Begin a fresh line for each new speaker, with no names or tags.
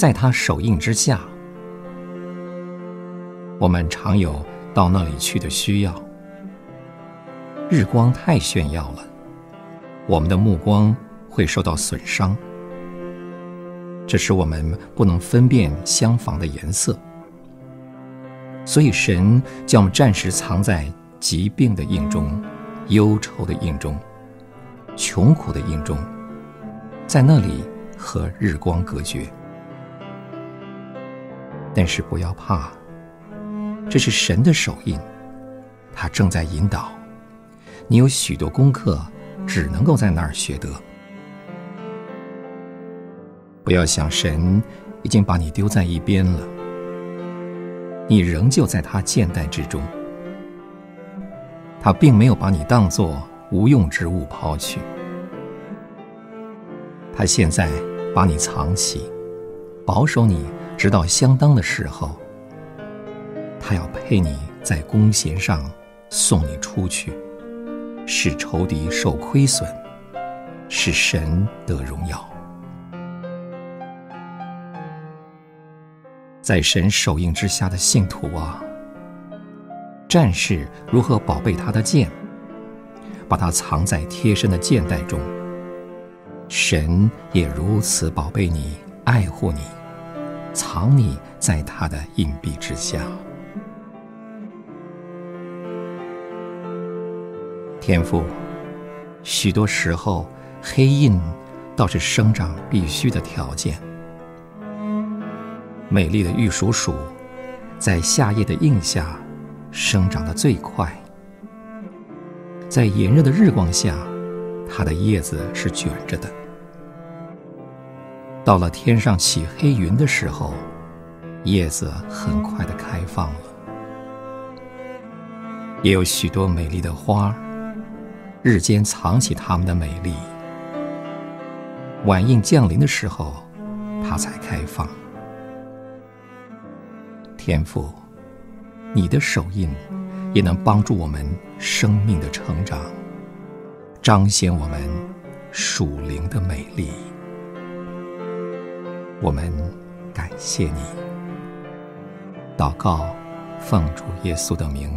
在他手印之下。我们常有到那里去的需要。日光太炫耀了，我们的目光会受到损伤，这使我们不能分辨相房的颜色。所以神将我们暂时藏在疾病的印中、忧愁的印中、穷苦的印中，在那里和日光隔绝。但是不要怕，这是神的手印，他正在引导。你有许多功课，只能够在那儿学得。不要想神已经把你丢在一边了，你仍旧在他箭袋之中。他并没有把你当作无用之物抛去，他现在把你藏起，保守你，直到相当的时候，他要配你在弓弦上送你出去。使仇敌受亏损，使神得荣耀。在神手印之下的信徒啊，战士如何宝贝他的剑，把它藏在贴身的箭袋中，神也如此宝贝你，爱护你，藏匿在他的荫庇之下。天赋，许多时候，黑印倒是生长必须的条件。美丽的玉蜀黍，在夏夜的印下生长的最快。在炎热的日光下，它的叶子是卷着的。到了天上起黑云的时候，叶子很快的开放了。也有许多美丽的花。日间藏起它们的美丽，晚荫降临的时候，它才开放。天父，你的手印也能帮助我们生命的成长，彰显我们属灵的美丽。我们感谢你，祷告，奉主耶稣的名。